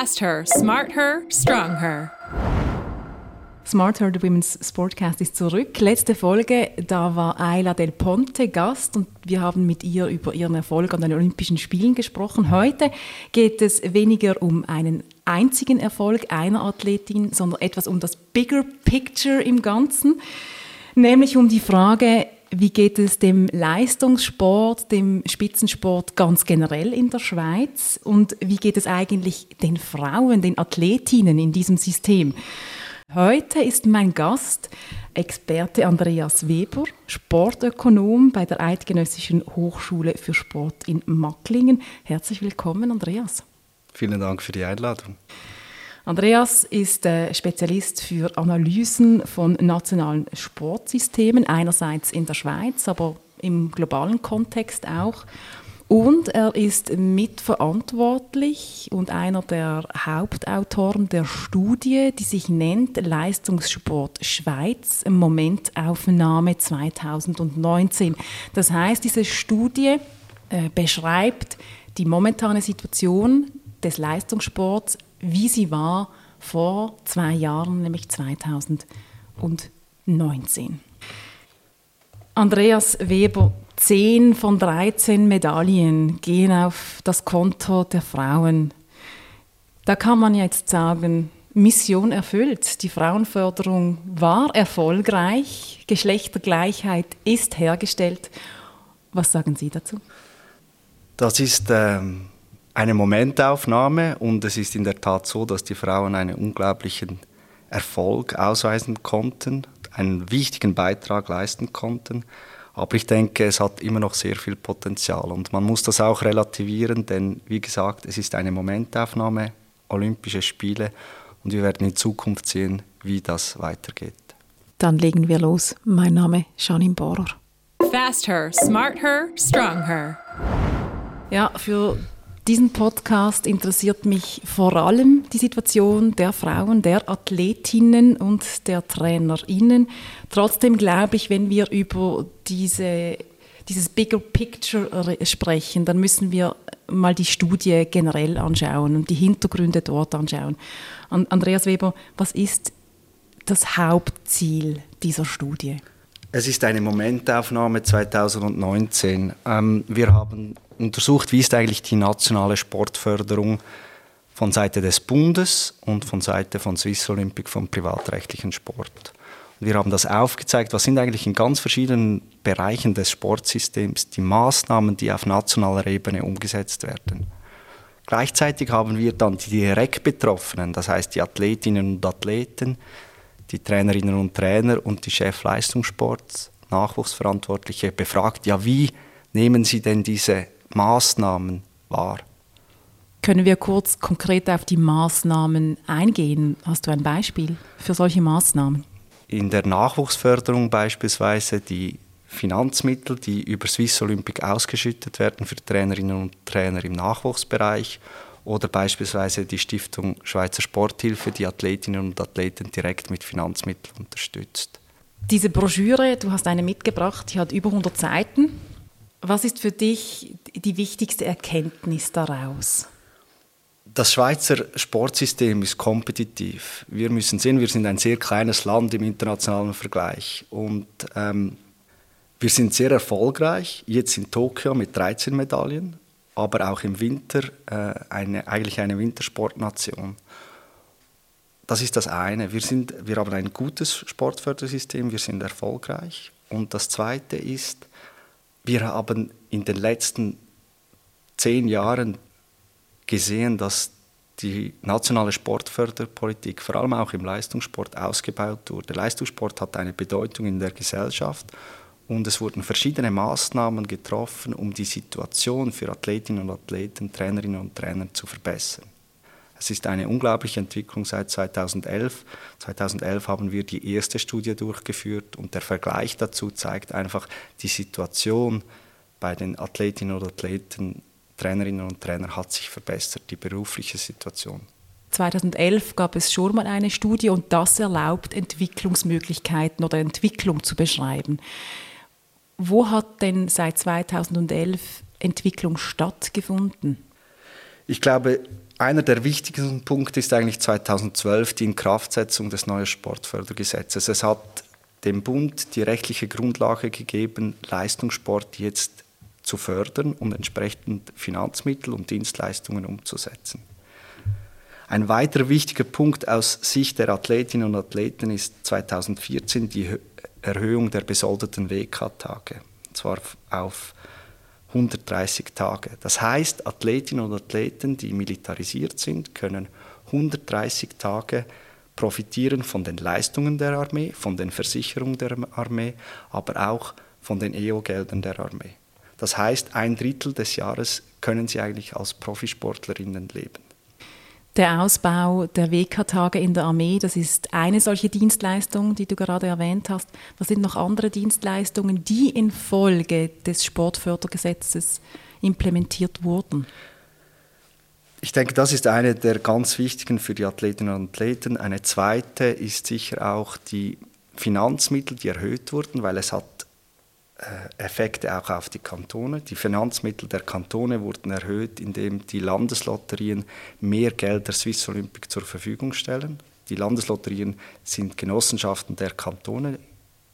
Fast her, smart her, strong her. Smart Her, der Women's Sportcast, ist zurück. Letzte Folge, da war Ayla Del Ponte Gast und wir haben mit ihr über ihren Erfolg an den Olympischen Spielen gesprochen. Heute geht es weniger um einen einzigen Erfolg einer Athletin, sondern etwas um das Bigger Picture im Ganzen, nämlich um die Frage, wie geht es dem Leistungssport, dem Spitzensport ganz generell in der Schweiz und wie geht es eigentlich den Frauen, den Athletinnen in diesem System? Heute ist mein Gast Experte Andreas Weber, Sportökonom bei der Eidgenössischen Hochschule für Sport in Macklingen. Herzlich willkommen, Andreas. Vielen Dank für die Einladung. Andreas ist äh, Spezialist für Analysen von nationalen Sportsystemen, einerseits in der Schweiz, aber im globalen Kontext auch. Und er ist mitverantwortlich und einer der Hauptautoren der Studie, die sich nennt Leistungssport Schweiz, Momentaufnahme 2019. Das heißt, diese Studie äh, beschreibt die momentane Situation des Leistungssports, wie sie war vor zwei Jahren, nämlich 2019. Andreas Weber, 10 von 13 Medaillen gehen auf das Konto der Frauen. Da kann man jetzt sagen, Mission erfüllt. Die Frauenförderung war erfolgreich, Geschlechtergleichheit ist hergestellt. Was sagen Sie dazu? Das ist ähm, eine Momentaufnahme und es ist in der Tat so, dass die Frauen einen unglaublichen Erfolg ausweisen konnten, einen wichtigen Beitrag leisten konnten. Aber ich denke, es hat immer noch sehr viel Potenzial und man muss das auch relativieren, denn wie gesagt, es ist eine Momentaufnahme, Olympische Spiele und wir werden in Zukunft sehen, wie das weitergeht. Dann legen wir los. Mein Name ist Janine Bohrer. Fast her, smart her, strong her. Ja, für diesen Podcast interessiert mich vor allem die Situation der Frauen, der Athletinnen und der Trainerinnen. Trotzdem glaube ich, wenn wir über diese, dieses Bigger Picture sprechen, dann müssen wir mal die Studie generell anschauen und die Hintergründe dort anschauen. Andreas Weber, was ist das Hauptziel dieser Studie? Es ist eine Momentaufnahme 2019. Ähm, wir haben untersucht, wie ist eigentlich die nationale Sportförderung von Seite des Bundes und von Seite von Swiss Olympic vom privatrechtlichen Sport. Und wir haben das aufgezeigt, was sind eigentlich in ganz verschiedenen Bereichen des Sportsystems die Maßnahmen, die auf nationaler Ebene umgesetzt werden. Gleichzeitig haben wir dann die direkt Betroffenen, das heißt die Athletinnen und Athleten, die Trainerinnen und Trainer und die Chefleistungssports, Nachwuchsverantwortliche befragt, ja, wie nehmen Sie denn diese Maßnahmen wahr? Können wir kurz konkret auf die Maßnahmen eingehen? Hast du ein Beispiel für solche Maßnahmen? In der Nachwuchsförderung beispielsweise die Finanzmittel, die über Swiss Olympic ausgeschüttet werden für Trainerinnen und Trainer im Nachwuchsbereich oder beispielsweise die Stiftung Schweizer Sporthilfe, die Athletinnen und Athleten direkt mit Finanzmitteln unterstützt. Diese Broschüre, du hast eine mitgebracht, die hat über 100 Seiten. Was ist für dich die wichtigste Erkenntnis daraus? Das Schweizer Sportsystem ist kompetitiv. Wir müssen sehen, wir sind ein sehr kleines Land im internationalen Vergleich und ähm, wir sind sehr erfolgreich. Jetzt in Tokio mit 13 Medaillen aber auch im Winter äh, eine, eigentlich eine Wintersportnation. Das ist das eine. Wir, sind, wir haben ein gutes Sportfördersystem, wir sind erfolgreich. Und das zweite ist, wir haben in den letzten zehn Jahren gesehen, dass die nationale Sportförderpolitik vor allem auch im Leistungssport ausgebaut wurde. Der Leistungssport hat eine Bedeutung in der Gesellschaft und es wurden verschiedene Maßnahmen getroffen, um die Situation für Athletinnen und Athleten, Trainerinnen und Trainer zu verbessern. Es ist eine unglaubliche Entwicklung seit 2011. 2011 haben wir die erste Studie durchgeführt und der Vergleich dazu zeigt einfach, die Situation bei den Athletinnen und Athleten, Trainerinnen und Trainern hat sich verbessert, die berufliche Situation. 2011 gab es schon mal eine Studie und das erlaubt, Entwicklungsmöglichkeiten oder Entwicklung zu beschreiben. Wo hat denn seit 2011 Entwicklung stattgefunden? Ich glaube, einer der wichtigsten Punkte ist eigentlich 2012 die Inkraftsetzung des neuen Sportfördergesetzes. Es hat dem Bund die rechtliche Grundlage gegeben, Leistungssport jetzt zu fördern und entsprechend Finanzmittel und Dienstleistungen umzusetzen. Ein weiterer wichtiger Punkt aus Sicht der Athletinnen und Athleten ist 2014 die Erhöhung der besoldeten WK-Tage, und zwar auf 130 Tage. Das heißt, Athletinnen und Athleten, die militarisiert sind, können 130 Tage profitieren von den Leistungen der Armee, von den Versicherungen der Armee, aber auch von den EO-Geldern der Armee. Das heißt, ein Drittel des Jahres können sie eigentlich als Profisportlerinnen leben. Der Ausbau der WK-Tage in der Armee, das ist eine solche Dienstleistung, die du gerade erwähnt hast. Was sind noch andere Dienstleistungen, die infolge des Sportfördergesetzes implementiert wurden? Ich denke, das ist eine der ganz wichtigen für die Athletinnen und Athleten. Eine zweite ist sicher auch die Finanzmittel, die erhöht wurden, weil es hat Effekte auch auf die Kantone. Die Finanzmittel der Kantone wurden erhöht, indem die Landeslotterien mehr Geld der Swiss Olympic zur Verfügung stellen. Die Landeslotterien sind Genossenschaften der Kantone,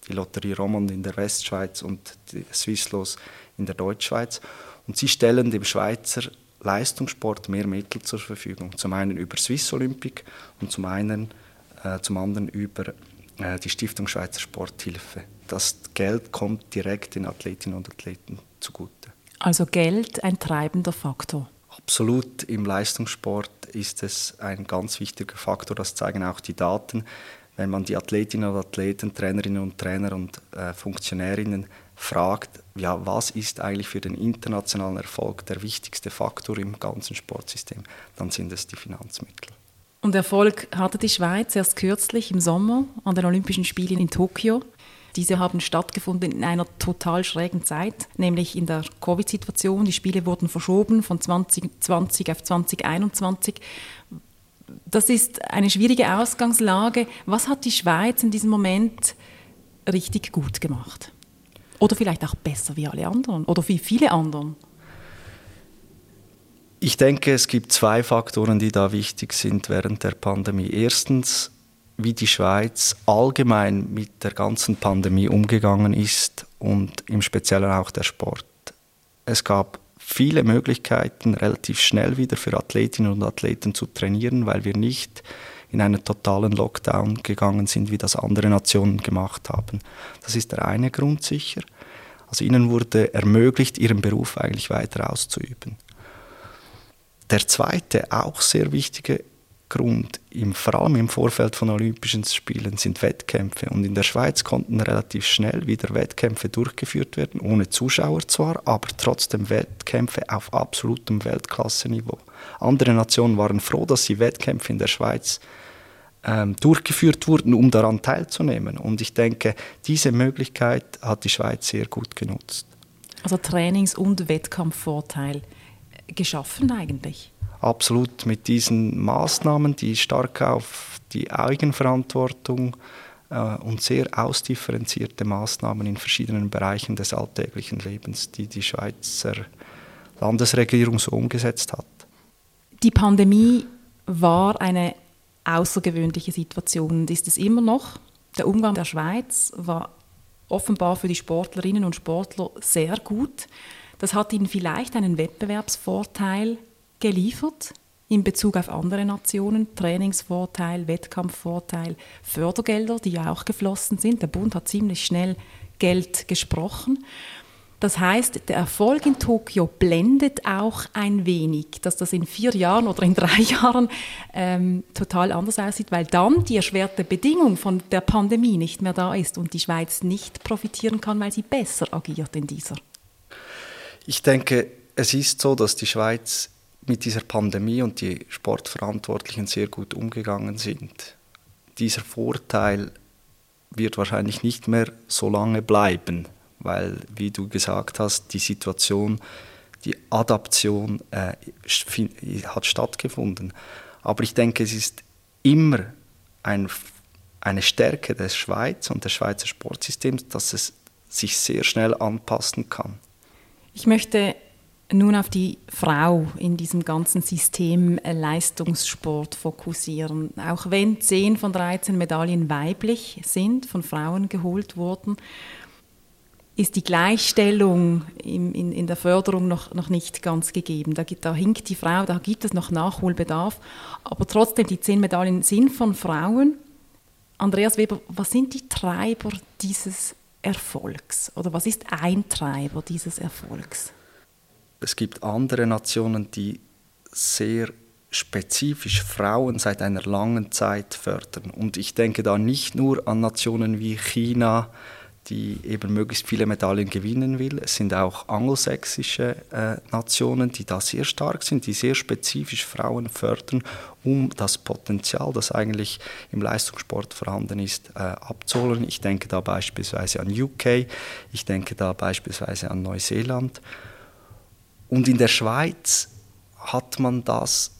die Lotterie Romand in der Westschweiz und die Swisslos in der Deutschschweiz. Und sie stellen dem Schweizer Leistungssport mehr Mittel zur Verfügung. Zum einen über Swiss Olympic und zum, einen, äh, zum anderen über äh, die Stiftung Schweizer Sporthilfe. Das Geld kommt direkt den Athletinnen und Athleten zugute. Also Geld ein treibender Faktor. Absolut, im Leistungssport ist es ein ganz wichtiger Faktor, das zeigen auch die Daten. Wenn man die Athletinnen und Athleten, Trainerinnen und Trainer und äh, Funktionärinnen fragt, ja, was ist eigentlich für den internationalen Erfolg der wichtigste Faktor im ganzen Sportsystem, dann sind es die Finanzmittel. Und Erfolg hatte die Schweiz erst kürzlich im Sommer an den Olympischen Spielen in Tokio. Diese haben stattgefunden in einer total schrägen Zeit, nämlich in der Covid-Situation. Die Spiele wurden verschoben von 2020 auf 2021. Das ist eine schwierige Ausgangslage. Was hat die Schweiz in diesem Moment richtig gut gemacht? Oder vielleicht auch besser wie alle anderen oder wie viele anderen? Ich denke, es gibt zwei Faktoren, die da wichtig sind während der Pandemie. Erstens, wie die Schweiz allgemein mit der ganzen Pandemie umgegangen ist und im Speziellen auch der Sport. Es gab viele Möglichkeiten, relativ schnell wieder für Athletinnen und Athleten zu trainieren, weil wir nicht in einen totalen Lockdown gegangen sind, wie das andere Nationen gemacht haben. Das ist der eine Grund sicher. Also ihnen wurde ermöglicht, ihren Beruf eigentlich weiter auszuüben. Der zweite, auch sehr wichtige Grund, im, vor allem im Vorfeld von Olympischen Spielen, sind Wettkämpfe. Und in der Schweiz konnten relativ schnell wieder Wettkämpfe durchgeführt werden, ohne Zuschauer zwar, aber trotzdem Wettkämpfe auf absolutem Weltklasseniveau. Andere Nationen waren froh, dass sie Wettkämpfe in der Schweiz ähm, durchgeführt wurden, um daran teilzunehmen. Und ich denke, diese Möglichkeit hat die Schweiz sehr gut genutzt. Also Trainings- und Wettkampfvorteil geschaffen eigentlich? absolut mit diesen Maßnahmen, die stark auf die Eigenverantwortung äh, und sehr ausdifferenzierte Maßnahmen in verschiedenen Bereichen des alltäglichen Lebens, die die Schweizer Landesregierung so umgesetzt hat. Die Pandemie war eine außergewöhnliche Situation und ist es immer noch. Der Umgang der Schweiz war offenbar für die Sportlerinnen und Sportler sehr gut. Das hat ihnen vielleicht einen Wettbewerbsvorteil geliefert in Bezug auf andere Nationen, Trainingsvorteil, Wettkampfvorteil, Fördergelder, die ja auch geflossen sind. Der Bund hat ziemlich schnell Geld gesprochen. Das heißt, der Erfolg in Tokio blendet auch ein wenig, dass das in vier Jahren oder in drei Jahren ähm, total anders aussieht, weil dann die erschwerte Bedingung von der Pandemie nicht mehr da ist und die Schweiz nicht profitieren kann, weil sie besser agiert in dieser. Ich denke, es ist so, dass die Schweiz mit dieser Pandemie und die Sportverantwortlichen sehr gut umgegangen sind. Dieser Vorteil wird wahrscheinlich nicht mehr so lange bleiben, weil, wie du gesagt hast, die Situation, die Adaption äh, hat stattgefunden. Aber ich denke, es ist immer ein, eine Stärke der Schweiz und des Schweizer Sportsystems, dass es sich sehr schnell anpassen kann. Ich möchte nun auf die Frau in diesem ganzen System Leistungssport fokussieren. Auch wenn 10 von 13 Medaillen weiblich sind, von Frauen geholt wurden, ist die Gleichstellung in, in, in der Förderung noch, noch nicht ganz gegeben. Da, da hinkt die Frau, da gibt es noch Nachholbedarf. Aber trotzdem, die 10 Medaillen sind von Frauen. Andreas Weber, was sind die Treiber dieses Erfolgs? Oder was ist ein Treiber dieses Erfolgs? Es gibt andere Nationen, die sehr spezifisch Frauen seit einer langen Zeit fördern. Und ich denke da nicht nur an Nationen wie China, die eben möglichst viele Medaillen gewinnen will. Es sind auch angelsächsische äh, Nationen, die da sehr stark sind, die sehr spezifisch Frauen fördern, um das Potenzial, das eigentlich im Leistungssport vorhanden ist, äh, abzuholen. Ich denke da beispielsweise an UK, ich denke da beispielsweise an Neuseeland. Und in der Schweiz hat man das,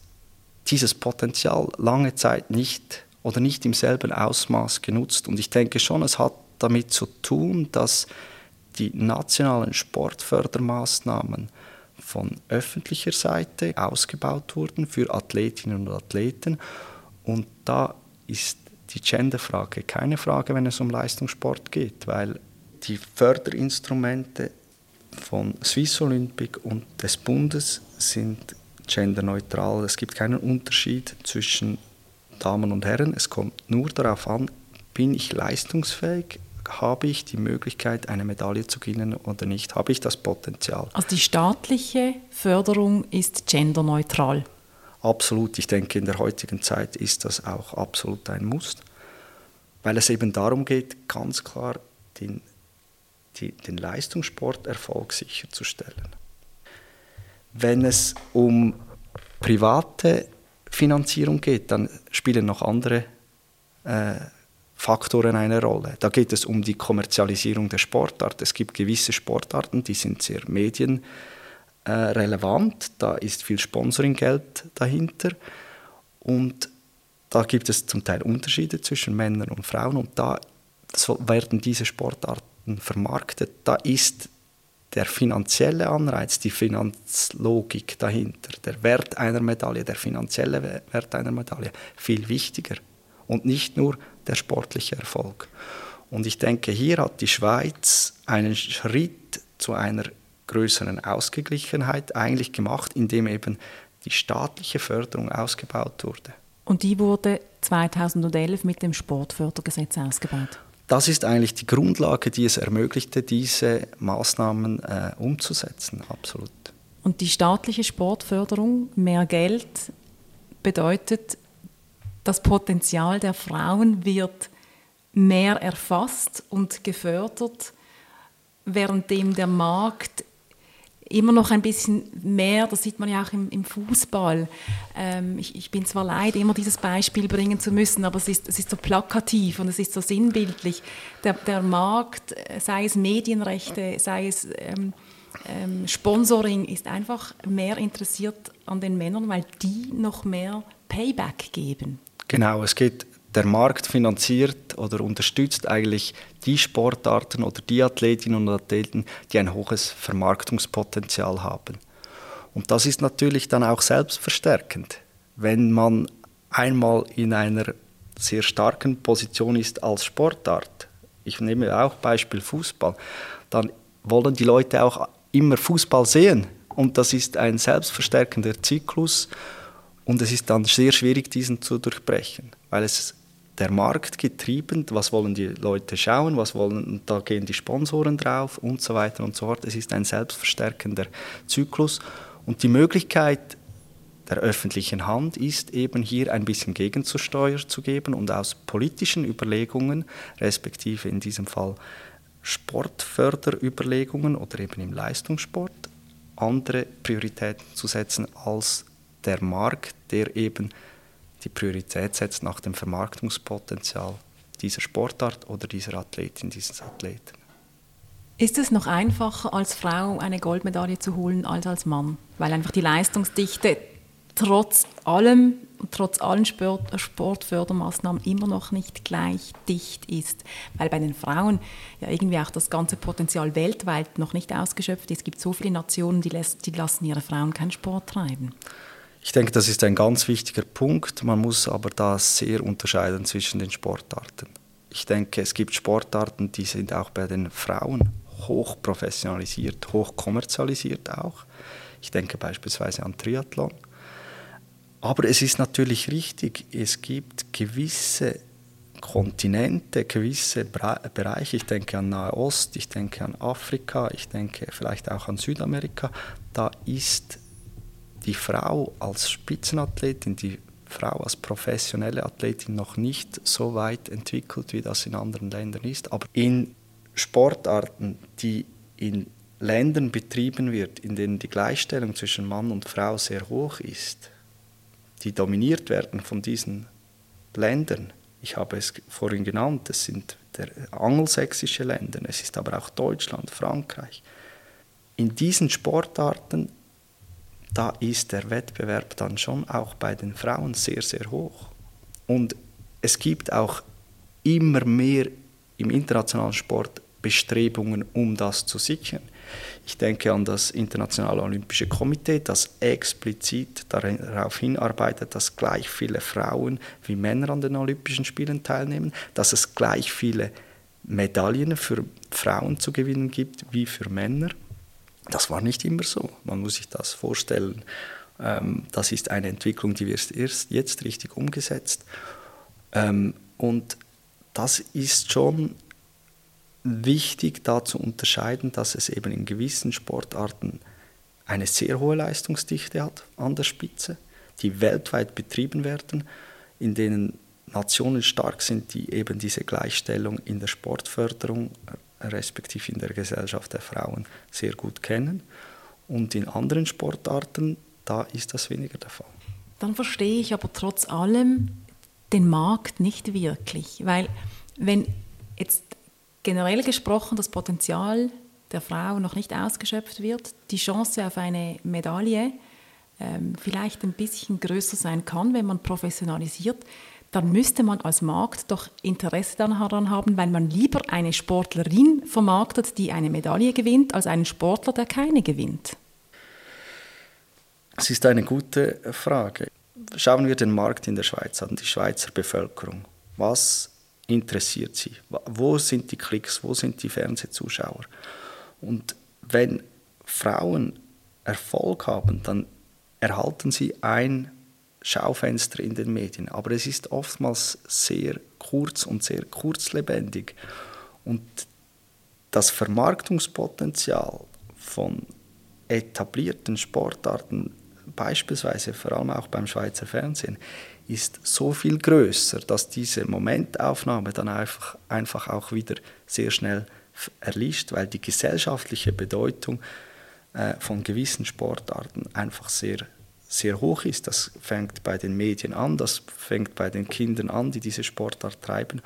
dieses Potenzial lange Zeit nicht oder nicht im selben Ausmaß genutzt. Und ich denke schon, es hat damit zu tun, dass die nationalen Sportfördermaßnahmen von öffentlicher Seite ausgebaut wurden für Athletinnen und Athleten. Und da ist die Genderfrage keine Frage, wenn es um Leistungssport geht, weil die Förderinstrumente von Swiss Olympic und des Bundes sind genderneutral. Es gibt keinen Unterschied zwischen Damen und Herren. Es kommt nur darauf an, bin ich leistungsfähig, habe ich die Möglichkeit, eine Medaille zu gewinnen oder nicht? Habe ich das Potenzial? Also die staatliche Förderung ist genderneutral. Absolut. Ich denke, in der heutigen Zeit ist das auch absolut ein Muss, weil es eben darum geht, ganz klar den, die, den Leistungssporterfolg sicherzustellen. Wenn es um private Finanzierung geht, dann spielen noch andere äh, Faktoren eine Rolle. Da geht es um die Kommerzialisierung der Sportart. Es gibt gewisse Sportarten, die sind sehr medienrelevant. Da ist viel Sponsoringgeld dahinter. Und da gibt es zum Teil Unterschiede zwischen Männern und Frauen. Und da werden diese Sportarten vermarktet. Da ist der finanzielle Anreiz, die Finanzlogik dahinter, der Wert einer Medaille, der finanzielle Wert einer Medaille viel wichtiger. Und nicht nur der sportliche Erfolg. Und ich denke, hier hat die Schweiz einen Schritt zu einer größeren Ausgeglichenheit eigentlich gemacht, indem eben die staatliche Förderung ausgebaut wurde. Und die wurde 2011 mit dem Sportfördergesetz ausgebaut? Das ist eigentlich die Grundlage, die es ermöglichte, diese Maßnahmen äh, umzusetzen, absolut. Und die staatliche Sportförderung, mehr Geld, bedeutet das Potenzial der Frauen wird mehr erfasst und gefördert, währenddem der Markt immer noch ein bisschen mehr, das sieht man ja auch im, im Fußball. Ähm, ich, ich, bin zwar leid, immer dieses Beispiel bringen zu müssen, aber es ist, es ist so plakativ und es ist so sinnbildlich. Der, der Markt, sei es Medienrechte, sei es ähm, ähm, Sponsoring, ist einfach mehr interessiert an den Männern, weil die noch mehr Payback geben. Genau, es geht, der Markt finanziert oder unterstützt eigentlich die Sportarten oder die Athletinnen und Athleten, die ein hohes Vermarktungspotenzial haben. Und das ist natürlich dann auch selbstverstärkend. Wenn man einmal in einer sehr starken Position ist als Sportart, ich nehme auch Beispiel Fußball, dann wollen die Leute auch immer Fußball sehen. Und das ist ein selbstverstärkender Zyklus. Und es ist dann sehr schwierig, diesen zu durchbrechen, weil es der Markt getrieben, was wollen die Leute schauen, was wollen, da gehen die Sponsoren drauf und so weiter und so fort. Es ist ein selbstverstärkender Zyklus und die Möglichkeit der öffentlichen Hand ist eben hier ein bisschen Gegenzusteuer zu geben und aus politischen Überlegungen, respektive in diesem Fall Sportförderüberlegungen oder eben im Leistungssport, andere Prioritäten zu setzen als der Markt, der eben die Priorität setzt nach dem Vermarktungspotenzial dieser Sportart oder dieser Athletin, dieses Athleten. Ist es noch einfacher, als Frau eine Goldmedaille zu holen als als Mann? Weil einfach die Leistungsdichte trotz allem trotz allen Sport, Sportfördermaßnahmen immer noch nicht gleich dicht ist. Weil bei den Frauen ja irgendwie auch das ganze Potenzial weltweit noch nicht ausgeschöpft ist. Es gibt so viele Nationen, die, lässt, die lassen ihre Frauen keinen Sport treiben. Ich denke, das ist ein ganz wichtiger Punkt. Man muss aber da sehr unterscheiden zwischen den Sportarten. Ich denke, es gibt Sportarten, die sind auch bei den Frauen hoch professionalisiert, hoch kommerzialisiert auch. Ich denke beispielsweise an Triathlon. Aber es ist natürlich richtig, es gibt gewisse Kontinente, gewisse Bereiche, ich denke an Nahe Ost, ich denke an Afrika, ich denke vielleicht auch an Südamerika, da ist die Frau als Spitzenathletin, die Frau als professionelle Athletin noch nicht so weit entwickelt, wie das in anderen Ländern ist. Aber in Sportarten, die in Ländern betrieben wird, in denen die Gleichstellung zwischen Mann und Frau sehr hoch ist, die dominiert werden von diesen Ländern. Ich habe es vorhin genannt, es sind der angelsächsische Länder, es ist aber auch Deutschland, Frankreich. In diesen Sportarten, da ist der Wettbewerb dann schon auch bei den Frauen sehr, sehr hoch. Und es gibt auch immer mehr im internationalen Sport Bestrebungen, um das zu sichern. Ich denke an das Internationale Olympische Komitee, das explizit darauf hinarbeitet, dass gleich viele Frauen wie Männer an den Olympischen Spielen teilnehmen, dass es gleich viele Medaillen für Frauen zu gewinnen gibt wie für Männer. Das war nicht immer so. Man muss sich das vorstellen. Ähm, das ist eine Entwicklung, die wird erst jetzt richtig umgesetzt. Ähm, und das ist schon wichtig, da zu unterscheiden, dass es eben in gewissen Sportarten eine sehr hohe Leistungsdichte hat an der Spitze, die weltweit betrieben werden, in denen Nationen stark sind, die eben diese Gleichstellung in der Sportförderung respektive in der Gesellschaft der Frauen sehr gut kennen. Und in anderen Sportarten, da ist das weniger der Fall. Dann verstehe ich aber trotz allem den Markt nicht wirklich, weil wenn jetzt generell gesprochen das Potenzial der Frau noch nicht ausgeschöpft wird, die Chance auf eine Medaille ähm, vielleicht ein bisschen größer sein kann, wenn man professionalisiert, dann müsste man als Markt doch Interesse daran haben, weil man lieber eine Sportlerin vermarktet, die eine Medaille gewinnt, als einen Sportler, der keine gewinnt. Es ist eine gute Frage. Schauen wir den Markt in der Schweiz an, die Schweizer Bevölkerung. Was interessiert sie? Wo sind die Klicks? Wo sind die Fernsehzuschauer? Und wenn Frauen Erfolg haben, dann erhalten sie ein Schaufenster in den Medien. Aber es ist oftmals sehr kurz und sehr kurzlebendig. Und das Vermarktungspotenzial von etablierten Sportarten, beispielsweise vor allem auch beim Schweizer Fernsehen, ist so viel größer, dass diese Momentaufnahme dann einfach, einfach auch wieder sehr schnell erlischt, weil die gesellschaftliche Bedeutung äh, von gewissen Sportarten einfach sehr, sehr hoch ist. Das fängt bei den Medien an, das fängt bei den Kindern an, die diese Sportart treiben.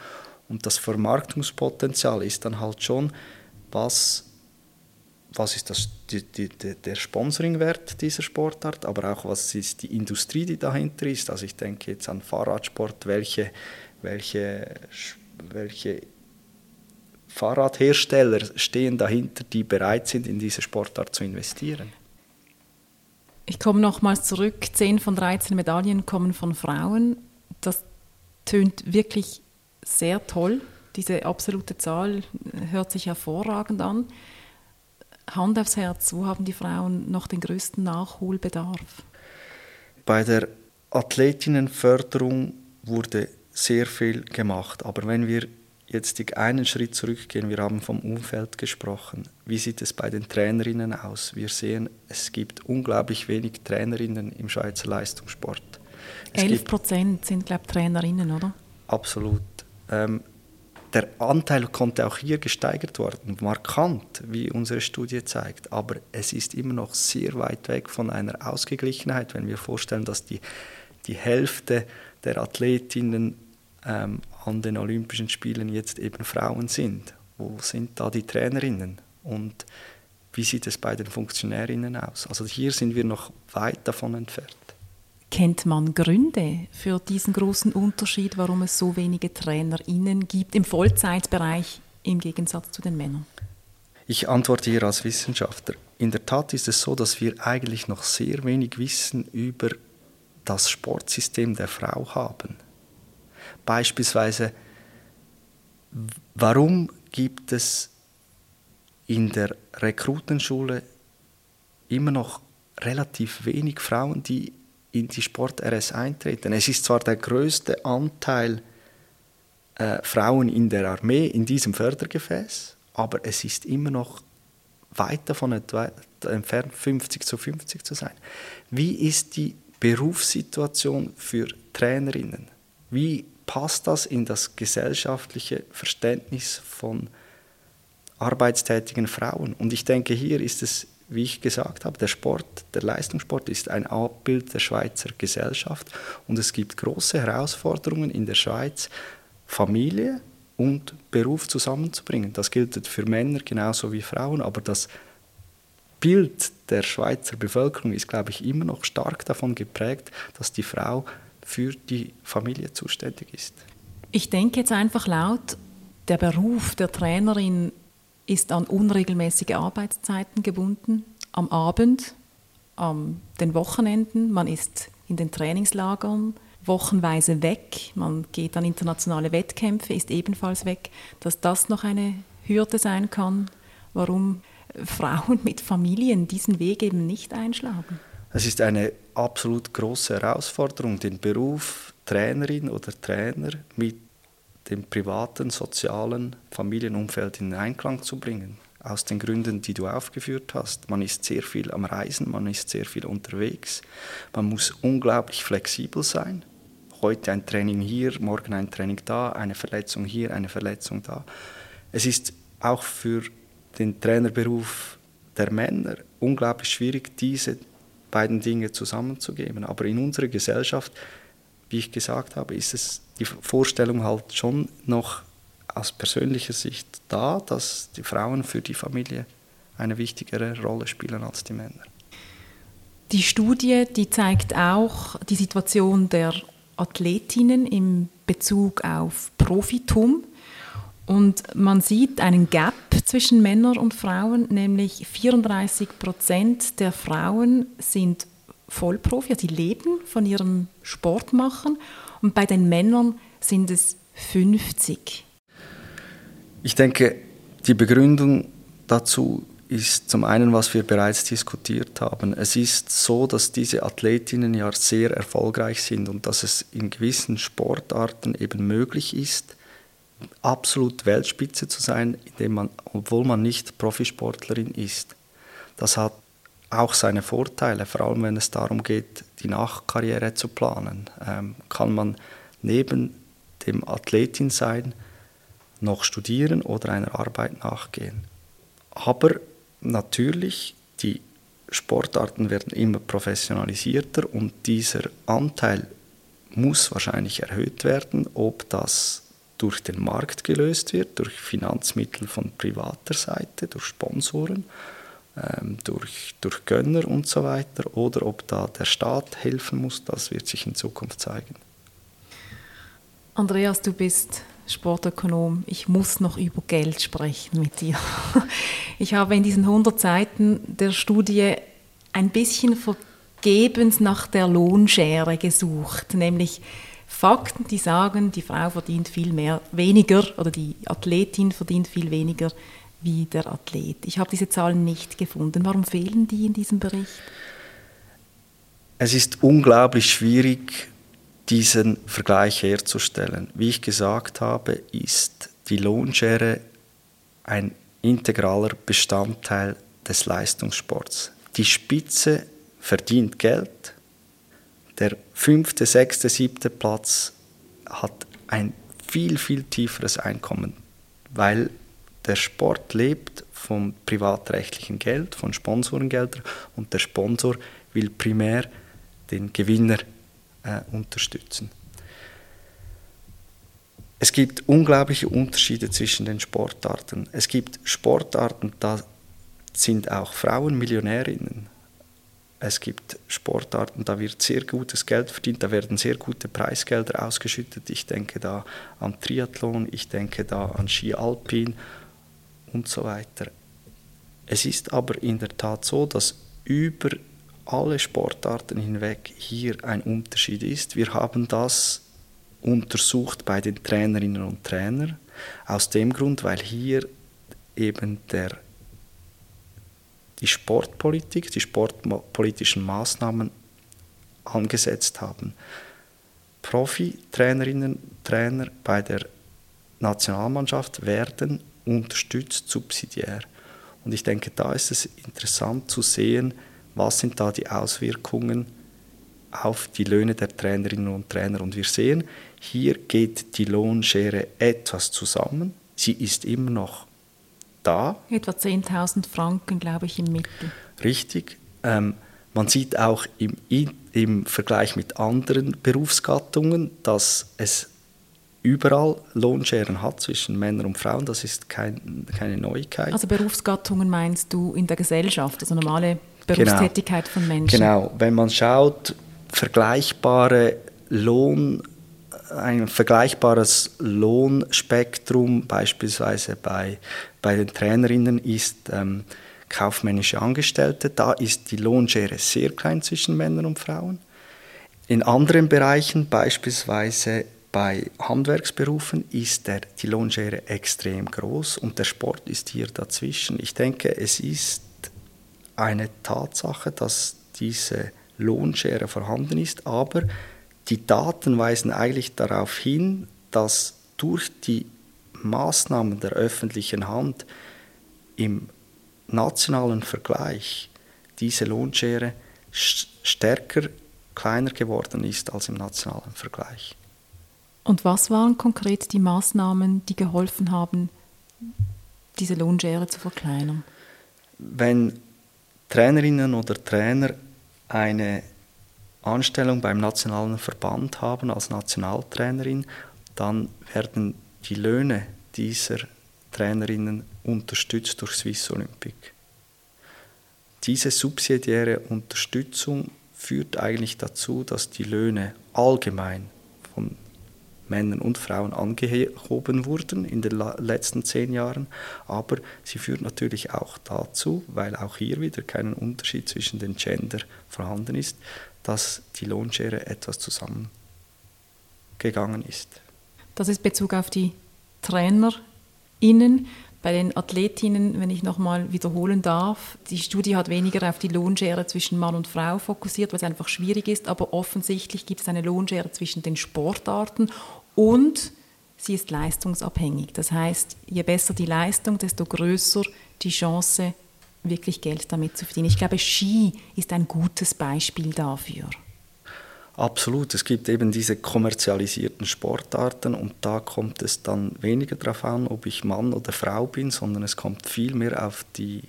Und das Vermarktungspotenzial ist dann halt schon, was was ist das, die, die, der Sponsoringwert dieser Sportart, aber auch was ist die Industrie, die dahinter ist. Also ich denke jetzt an Fahrradsport, welche, welche, welche Fahrradhersteller stehen dahinter, die bereit sind, in diese Sportart zu investieren. Ich komme nochmals zurück. Zehn von 13 Medaillen kommen von Frauen. Das tönt wirklich sehr toll. Diese absolute Zahl hört sich hervorragend an. Hand aufs Herz, wo haben die Frauen noch den größten Nachholbedarf? Bei der Athletinnenförderung wurde sehr viel gemacht, aber wenn wir jetzt einen Schritt zurückgehen, wir haben vom Umfeld gesprochen. Wie sieht es bei den Trainerinnen aus? Wir sehen, es gibt unglaublich wenig Trainerinnen im Schweizer Leistungssport. Es 11 Prozent sind, glaube ich, Trainerinnen, oder? Absolut. Ähm, der Anteil konnte auch hier gesteigert werden, markant, wie unsere Studie zeigt. Aber es ist immer noch sehr weit weg von einer Ausgeglichenheit, wenn wir vorstellen, dass die, die Hälfte der Athletinnen ähm, an den Olympischen Spielen jetzt eben Frauen sind. Wo sind da die Trainerinnen? Und wie sieht es bei den Funktionärinnen aus? Also hier sind wir noch weit davon entfernt. Kennt man Gründe für diesen großen Unterschied, warum es so wenige TrainerInnen gibt im Vollzeitbereich im Gegensatz zu den Männern? Ich antworte hier als Wissenschaftler. In der Tat ist es so, dass wir eigentlich noch sehr wenig Wissen über das Sportsystem der Frau haben. Beispielsweise, warum gibt es in der Rekrutenschule immer noch relativ wenig Frauen, die in die Sport-RS eintreten. Es ist zwar der größte Anteil äh, Frauen in der Armee in diesem Fördergefäß, aber es ist immer noch weit davon entfernt, 50 zu 50 zu sein. Wie ist die Berufssituation für Trainerinnen? Wie passt das in das gesellschaftliche Verständnis von arbeitstätigen Frauen? Und ich denke, hier ist es wie ich gesagt habe, der Sport, der Leistungssport ist ein Abbild der Schweizer Gesellschaft und es gibt große Herausforderungen in der Schweiz, Familie und Beruf zusammenzubringen. Das gilt für Männer genauso wie Frauen, aber das Bild der Schweizer Bevölkerung ist, glaube ich, immer noch stark davon geprägt, dass die Frau für die Familie zuständig ist. Ich denke jetzt einfach laut, der Beruf der Trainerin ist an unregelmäßige Arbeitszeiten gebunden, am Abend, an den Wochenenden, man ist in den Trainingslagern wochenweise weg, man geht an internationale Wettkämpfe, ist ebenfalls weg, dass das noch eine Hürde sein kann, warum Frauen mit Familien diesen Weg eben nicht einschlagen. Es ist eine absolut große Herausforderung, den Beruf Trainerin oder Trainer mit dem privaten, sozialen Familienumfeld in Einklang zu bringen. Aus den Gründen, die du aufgeführt hast. Man ist sehr viel am Reisen, man ist sehr viel unterwegs. Man muss unglaublich flexibel sein. Heute ein Training hier, morgen ein Training da, eine Verletzung hier, eine Verletzung da. Es ist auch für den Trainerberuf der Männer unglaublich schwierig, diese beiden Dinge zusammenzugeben. Aber in unserer Gesellschaft wie ich gesagt habe, ist es die Vorstellung halt schon noch aus persönlicher Sicht da, dass die Frauen für die Familie eine wichtigere Rolle spielen als die Männer. Die Studie, die zeigt auch die Situation der Athletinnen im Bezug auf Profitum. Und man sieht einen Gap zwischen Männern und Frauen, nämlich 34 Prozent der Frauen sind Vollprofi, also die leben von ihrem Sport machen. Und bei den Männern sind es 50. Ich denke, die Begründung dazu ist zum einen, was wir bereits diskutiert haben. Es ist so, dass diese Athletinnen ja sehr erfolgreich sind und dass es in gewissen Sportarten eben möglich ist, absolut Weltspitze zu sein, indem man, obwohl man nicht Profisportlerin ist. Das hat auch seine Vorteile, vor allem wenn es darum geht, die Nachkarriere zu planen. Ähm, kann man neben dem Athletin-Sein noch studieren oder einer Arbeit nachgehen. Aber natürlich, die Sportarten werden immer professionalisierter und dieser Anteil muss wahrscheinlich erhöht werden, ob das durch den Markt gelöst wird, durch Finanzmittel von privater Seite, durch Sponsoren ähm, durch, durch Gönner und so weiter oder ob da der Staat helfen muss, das wird sich in Zukunft zeigen. Andreas, du bist Sportökonom. Ich muss noch über Geld sprechen mit dir. Ich habe in diesen 100 Seiten der Studie ein bisschen vergebens nach der Lohnschere gesucht, nämlich Fakten, die sagen, die Frau verdient viel mehr, weniger oder die Athletin verdient viel weniger wie der Athlet. Ich habe diese Zahlen nicht gefunden. Warum fehlen die in diesem Bericht? Es ist unglaublich schwierig, diesen Vergleich herzustellen. Wie ich gesagt habe, ist die Lohnschere ein integraler Bestandteil des Leistungssports. Die Spitze verdient Geld, der fünfte, sechste, siebte Platz hat ein viel, viel tieferes Einkommen, weil der Sport lebt vom privatrechtlichen Geld, von Sponsorengeldern und der Sponsor will primär den Gewinner äh, unterstützen. Es gibt unglaubliche Unterschiede zwischen den Sportarten. Es gibt Sportarten, da sind auch Frauen Millionärinnen. Es gibt Sportarten, da wird sehr gutes Geld verdient, da werden sehr gute Preisgelder ausgeschüttet. Ich denke da an Triathlon, ich denke da an Ski Alpin und so weiter. Es ist aber in der Tat so, dass über alle Sportarten hinweg hier ein Unterschied ist. Wir haben das untersucht bei den Trainerinnen und Trainern, aus dem Grund, weil hier eben der die Sportpolitik, die sportpolitischen Maßnahmen angesetzt haben. Profi-Trainerinnen Trainer bei der Nationalmannschaft werden unterstützt subsidiär. Und ich denke, da ist es interessant zu sehen, was sind da die Auswirkungen auf die Löhne der Trainerinnen und Trainer. Und wir sehen, hier geht die Lohnschere etwas zusammen. Sie ist immer noch da. Etwa 10.000 Franken, glaube ich, im Mittel. Richtig. Ähm, man sieht auch im, im Vergleich mit anderen Berufsgattungen, dass es überall Lohnscheren hat zwischen Männern und Frauen. Das ist kein, keine Neuigkeit. Also Berufsgattungen meinst du in der Gesellschaft, also normale Berufstätigkeit genau. von Menschen? Genau. Wenn man schaut, vergleichbare Lohn ein vergleichbares Lohnspektrum beispielsweise bei, bei den Trainerinnen ist ähm, kaufmännische Angestellte. Da ist die Lohnschere sehr klein zwischen Männern und Frauen. In anderen Bereichen, beispielsweise bei Handwerksberufen, ist der, die Lohnschere extrem groß und der Sport ist hier dazwischen. Ich denke, es ist eine Tatsache, dass diese Lohnschere vorhanden ist, aber die Daten weisen eigentlich darauf hin, dass durch die Maßnahmen der öffentlichen Hand im nationalen Vergleich diese Lohnschere stärker kleiner geworden ist als im nationalen Vergleich. Und was waren konkret die Maßnahmen, die geholfen haben, diese Lohnschere zu verkleinern? Wenn Trainerinnen oder Trainer eine Anstellung beim nationalen Verband haben als Nationaltrainerin, dann werden die Löhne dieser Trainerinnen unterstützt durch Swiss Olympic. Diese subsidiäre Unterstützung führt eigentlich dazu, dass die Löhne allgemein von Männern und Frauen angehoben wurden in den letzten zehn Jahren, aber sie führt natürlich auch dazu, weil auch hier wieder kein Unterschied zwischen den Gender vorhanden ist, dass die Lohnschere etwas zusammengegangen ist. Das ist Bezug auf die TrainerInnen. Bei den Athletinnen, wenn ich nochmal wiederholen darf, die Studie hat weniger auf die Lohnschere zwischen Mann und Frau fokussiert, weil es einfach schwierig ist, aber offensichtlich gibt es eine Lohnschere zwischen den Sportarten und sie ist leistungsabhängig. Das heißt, je besser die Leistung, desto größer die Chance, wirklich Geld damit zu verdienen. Ich glaube, Ski ist ein gutes Beispiel dafür. Absolut, es gibt eben diese kommerzialisierten Sportarten und da kommt es dann weniger darauf an, ob ich Mann oder Frau bin, sondern es kommt viel mehr auf die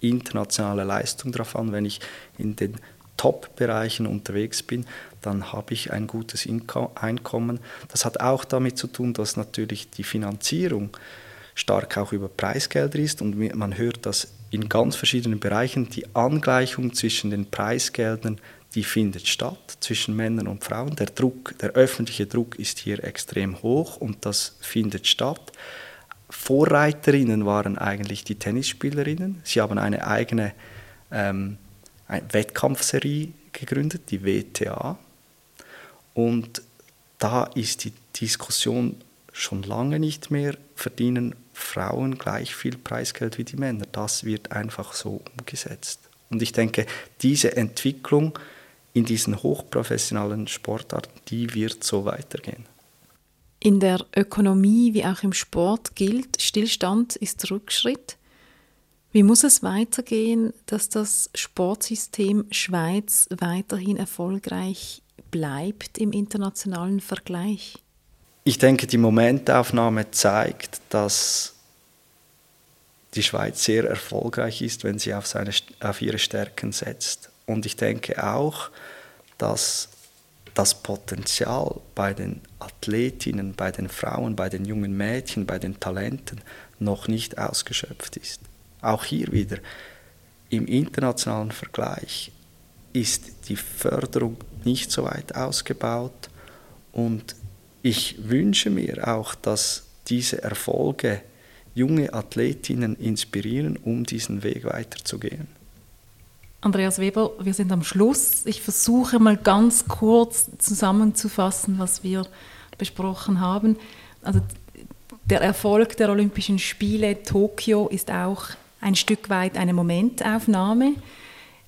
internationale Leistung drauf an. Wenn ich in den Top-Bereichen unterwegs bin, dann habe ich ein gutes Einkommen. Das hat auch damit zu tun, dass natürlich die Finanzierung stark auch über Preisgelder ist und man hört das in ganz verschiedenen Bereichen. Die Angleichung zwischen den Preisgeldern, die findet statt zwischen Männern und Frauen. Der Druck, der öffentliche Druck ist hier extrem hoch und das findet statt. Vorreiterinnen waren eigentlich die Tennisspielerinnen. Sie haben eine eigene ähm, eine Wettkampfserie gegründet, die WTA. Und da ist die Diskussion schon lange nicht mehr, verdienen Frauen gleich viel Preisgeld wie die Männer. Das wird einfach so umgesetzt. Und ich denke, diese Entwicklung in diesen hochprofessionellen Sportarten, die wird so weitergehen. In der Ökonomie wie auch im Sport gilt, Stillstand ist Rückschritt. Wie muss es weitergehen, dass das Sportsystem Schweiz weiterhin erfolgreich bleibt im internationalen Vergleich? Ich denke, die Momentaufnahme zeigt, dass die Schweiz sehr erfolgreich ist, wenn sie auf, seine, auf ihre Stärken setzt. Und ich denke auch, dass das Potenzial bei den Athletinnen, bei den Frauen, bei den jungen Mädchen, bei den Talenten noch nicht ausgeschöpft ist. Auch hier wieder im internationalen Vergleich ist die Förderung nicht so weit ausgebaut und ich wünsche mir auch, dass diese Erfolge junge Athletinnen inspirieren, um diesen Weg weiterzugehen. Andreas Weber, wir sind am Schluss. Ich versuche mal ganz kurz zusammenzufassen, was wir besprochen haben. Also der Erfolg der Olympischen Spiele Tokio ist auch ein Stück weit eine Momentaufnahme.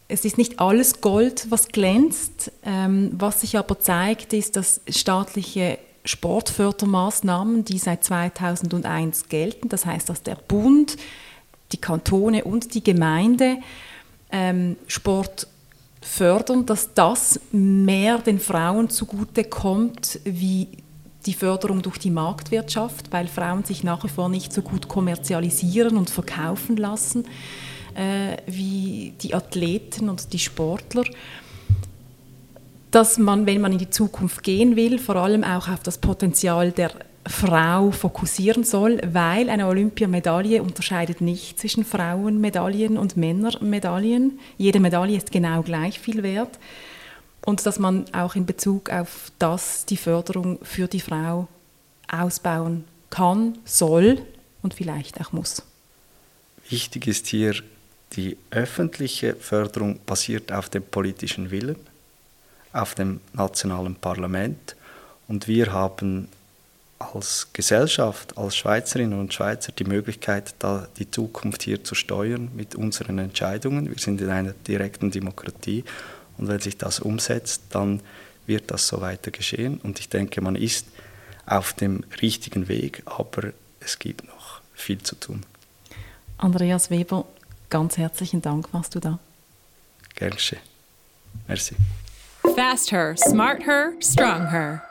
Es ist nicht alles Gold, was glänzt. Ähm, was sich aber zeigt, ist, dass staatliche Sportfördermaßnahmen, die seit 2001 gelten, das heißt, dass der Bund, die Kantone und die Gemeinde ähm, Sport fördern, dass das mehr den Frauen zugute kommt wie die Förderung durch die Marktwirtschaft, weil Frauen sich nach wie vor nicht so gut kommerzialisieren und verkaufen lassen äh, wie die Athleten und die Sportler. Dass man, wenn man in die Zukunft gehen will, vor allem auch auf das Potenzial der Frau fokussieren soll, weil eine Olympiamedaille unterscheidet nicht zwischen Frauenmedaillen und Männermedaillen. Jede Medaille ist genau gleich viel wert. Und dass man auch in Bezug auf das die Förderung für die Frau ausbauen kann, soll und vielleicht auch muss. Wichtig ist hier, die öffentliche Förderung basiert auf dem politischen Willen, auf dem nationalen Parlament. Und wir haben als Gesellschaft, als Schweizerinnen und Schweizer die Möglichkeit, da die Zukunft hier zu steuern mit unseren Entscheidungen. Wir sind in einer direkten Demokratie und wenn sich das umsetzt, dann wird das so weiter geschehen. Und ich denke, man ist auf dem richtigen Weg, aber es gibt noch viel zu tun. Andreas Weber, ganz herzlichen Dank, warst du da. Gerne. Merci. Fast her, smart her, strong her.